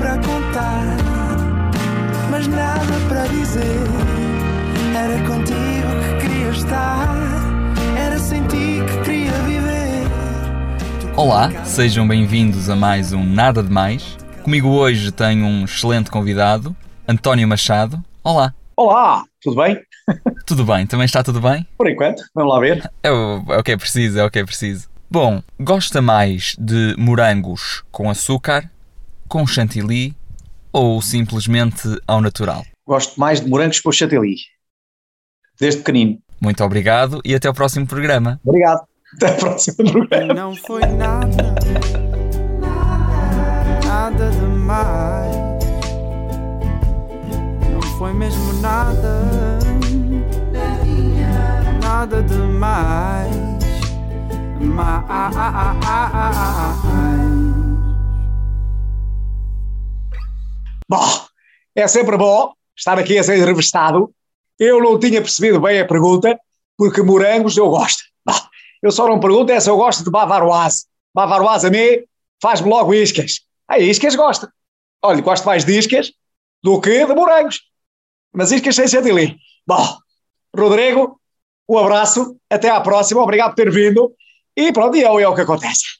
para contar, mas nada para dizer. Era contigo que queria estar, era sem ti que queria viver. Olá, sejam bem-vindos a mais um Nada de Mais. Comigo hoje tenho um excelente convidado, António Machado. Olá. Olá, tudo bem? Tudo bem, também está tudo bem? Por enquanto, vamos lá ver. É o, é o que é preciso, é o que é preciso. Bom, gosta mais de morangos com açúcar, com chantilly ou simplesmente ao natural? Gosto mais de morangos com chantilly. Desde pequenino. Muito obrigado e até ao próximo programa. Obrigado. Até ao próximo programa. Não foi nada, nada demais. Não foi mesmo nada, nada demais. Mais. Bom, é sempre bom estar aqui a ser revistado. Eu não tinha percebido bem a pergunta, porque morangos eu gosto. Bom, eu só não pergunto é se eu gosto de bavaroise. Bavaroise a mim faz-me logo iscas. A iscas gosto. Olha, gosto mais de iscas do que de morangos. Mas iscas sem chantilly. Bom, Rodrigo, um abraço, até à próxima, obrigado por ter vindo. E pronto, e é o que acontece.